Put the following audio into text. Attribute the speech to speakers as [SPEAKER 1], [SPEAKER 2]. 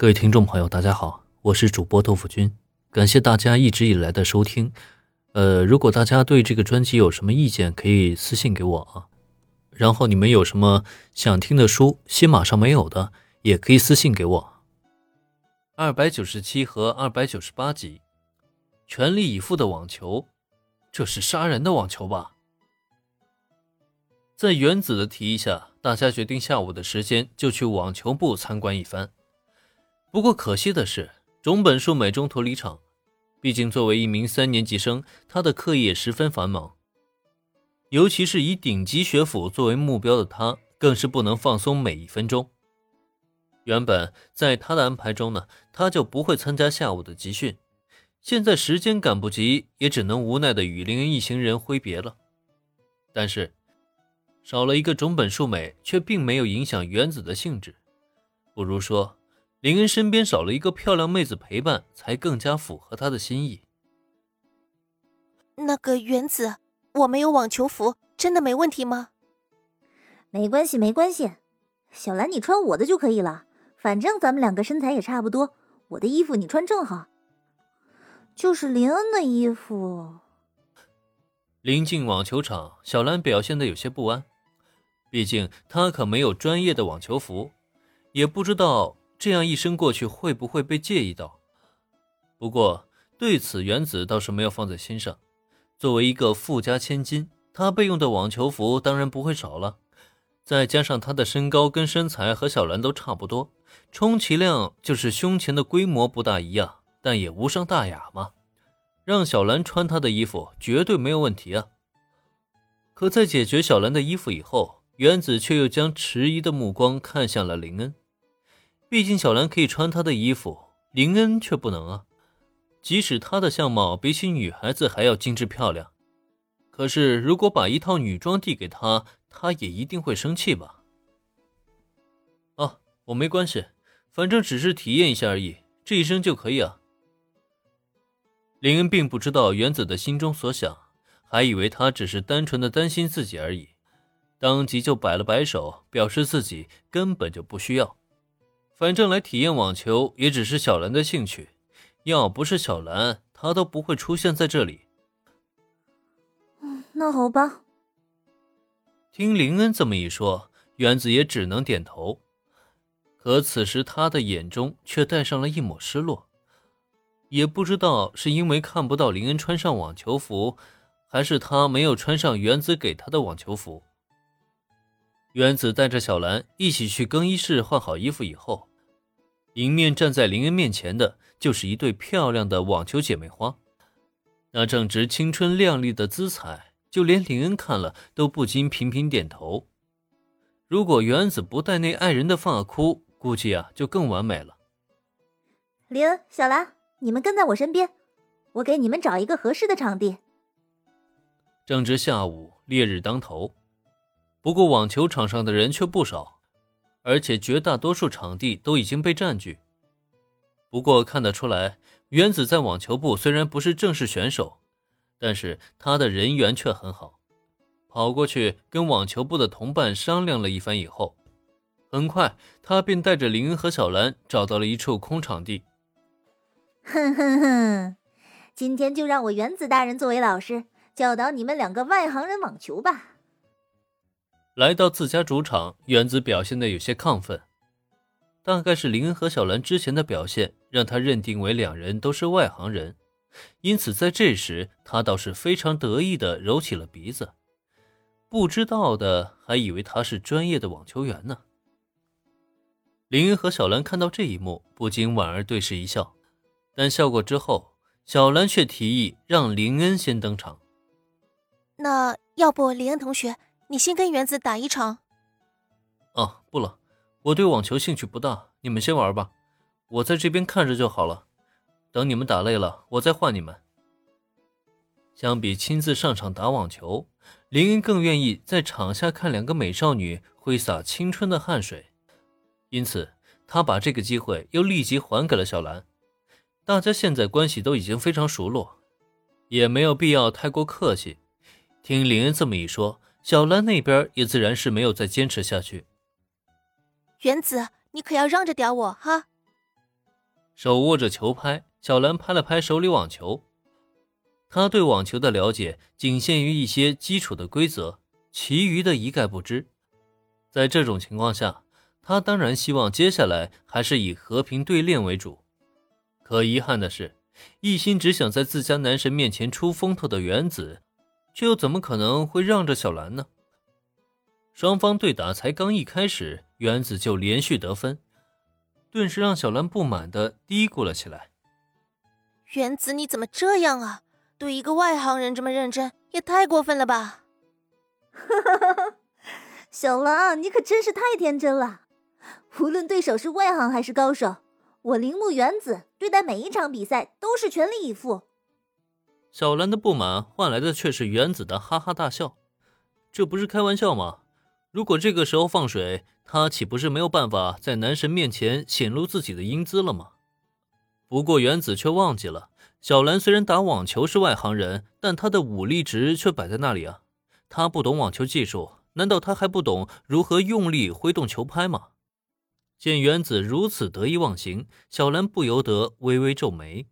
[SPEAKER 1] 各位听众朋友，大家好，我是主播豆腐君，感谢大家一直以来的收听。呃，如果大家对这个专辑有什么意见，可以私信给我啊。然后你们有什么想听的书，新马上没有的，也可以私信给我。二百九十七和二百九十八集，全力以赴的网球，这是杀人的网球吧？在原子的提议下，大家决定下午的时间就去网球部参观一番。不过可惜的是，种本树美中途离场。毕竟作为一名三年级生，他的课业十分繁忙，尤其是以顶级学府作为目标的他，更是不能放松每一分钟。原本在他的安排中呢，他就不会参加下午的集训。现在时间赶不及，也只能无奈的与林恩一行人挥别了。但是，少了一个种本树美，却并没有影响原子的兴致。不如说，林恩身边少了一个漂亮妹子陪伴，才更加符合他的心意。
[SPEAKER 2] 那个原子，我没有网球服，真的没问题吗？
[SPEAKER 3] 没关系，没关系。小兰，你穿我的就可以了。反正咱们两个身材也差不多，我的衣服你穿正好。就是林恩的衣服。
[SPEAKER 1] 临近网球场，小兰表现的有些不安，毕竟她可没有专业的网球服，也不知道这样一身过去会不会被介意到。不过对此，原子倒是没有放在心上。作为一个富家千金，她备用的网球服当然不会少了。再加上她的身高跟身材和小兰都差不多。充其量就是胸前的规模不大一样，但也无伤大雅嘛。让小兰穿她的衣服绝对没有问题啊。可在解决小兰的衣服以后，原子却又将迟疑的目光看向了林恩。毕竟小兰可以穿他的衣服，林恩却不能啊。即使她的相貌比起女孩子还要精致漂亮，可是如果把一套女装递给她，她也一定会生气吧。我没关系，反正只是体验一下而已，这一身就可以啊。林恩并不知道原子的心中所想，还以为他只是单纯的担心自己而已，当即就摆了摆手，表示自己根本就不需要。反正来体验网球也只是小兰的兴趣，要不是小兰，她都不会出现在这里。
[SPEAKER 3] 嗯，那好吧。
[SPEAKER 1] 听林恩这么一说，原子也只能点头。可此时，他的眼中却带上了一抹失落，也不知道是因为看不到林恩穿上网球服，还是他没有穿上原子给他的网球服。原子带着小兰一起去更衣室换好衣服以后，迎面站在林恩面前的就是一对漂亮的网球姐妹花，那正值青春靓丽的姿彩，就连林恩看了都不禁频频点头。如果原子不戴那爱人的发箍，估计啊，就更完美了。
[SPEAKER 3] 林恩、小兰，你们跟在我身边，我给你们找一个合适的场地。
[SPEAKER 1] 正值下午，烈日当头，不过网球场上的人却不少，而且绝大多数场地都已经被占据。不过看得出来，原子在网球部虽然不是正式选手，但是他的人缘却很好。跑过去跟网球部的同伴商量了一番以后。很快，他便带着林恩和小兰找到了一处空场地。
[SPEAKER 3] 哼哼哼，今天就让我原子大人作为老师，教导你们两个外行人网球吧。
[SPEAKER 1] 来到自家主场，原子表现的有些亢奋，大概是林恩和小兰之前的表现让他认定为两人都是外行人，因此在这时，他倒是非常得意的揉起了鼻子。不知道的还以为他是专业的网球员呢。林恩和小兰看到这一幕，不禁莞尔对视一笑，但笑过之后，小兰却提议让林恩先登场。
[SPEAKER 2] 那要不林恩同学，你先跟原子打一场？
[SPEAKER 1] 哦，不了，我对网球兴趣不大，你们先玩吧，我在这边看着就好了。等你们打累了，我再换你们。相比亲自上场打网球，林恩更愿意在场下看两个美少女挥洒青春的汗水。因此，他把这个机会又立即还给了小兰。大家现在关系都已经非常熟络，也没有必要太过客气。听林恩这么一说，小兰那边也自然是没有再坚持下去。
[SPEAKER 2] 原子，你可要让着点我哈！
[SPEAKER 1] 手握着球拍，小兰拍了拍手里网球。他对网球的了解仅限于一些基础的规则，其余的一概不知。在这种情况下，他当然希望接下来还是以和平对练为主。可遗憾的是，一心只想在自家男神面前出风头的原子，却又怎么可能会让着小兰呢？双方对打才刚一开始，原子就连续得分。顿时让小兰不满的嘀咕了起来：“
[SPEAKER 2] 原子，你怎么这样啊？对一个外行人这么认真，也太过分了吧！”
[SPEAKER 3] 哈哈哈！小兰，你可真是太天真了。无论对手是外行还是高手，我铃木原子对待每一场比赛都是全力以赴。
[SPEAKER 1] 小兰的不满换来的却是原子的哈哈大笑。这不是开玩笑吗？如果这个时候放水，他岂不是没有办法在男神面前显露自己的英姿了吗？不过原子却忘记了，小兰虽然打网球是外行人，但她的武力值却摆在那里啊。她不懂网球技术，难道她还不懂如何用力挥动球拍吗？见原子如此得意忘形，小兰不由得微微皱眉。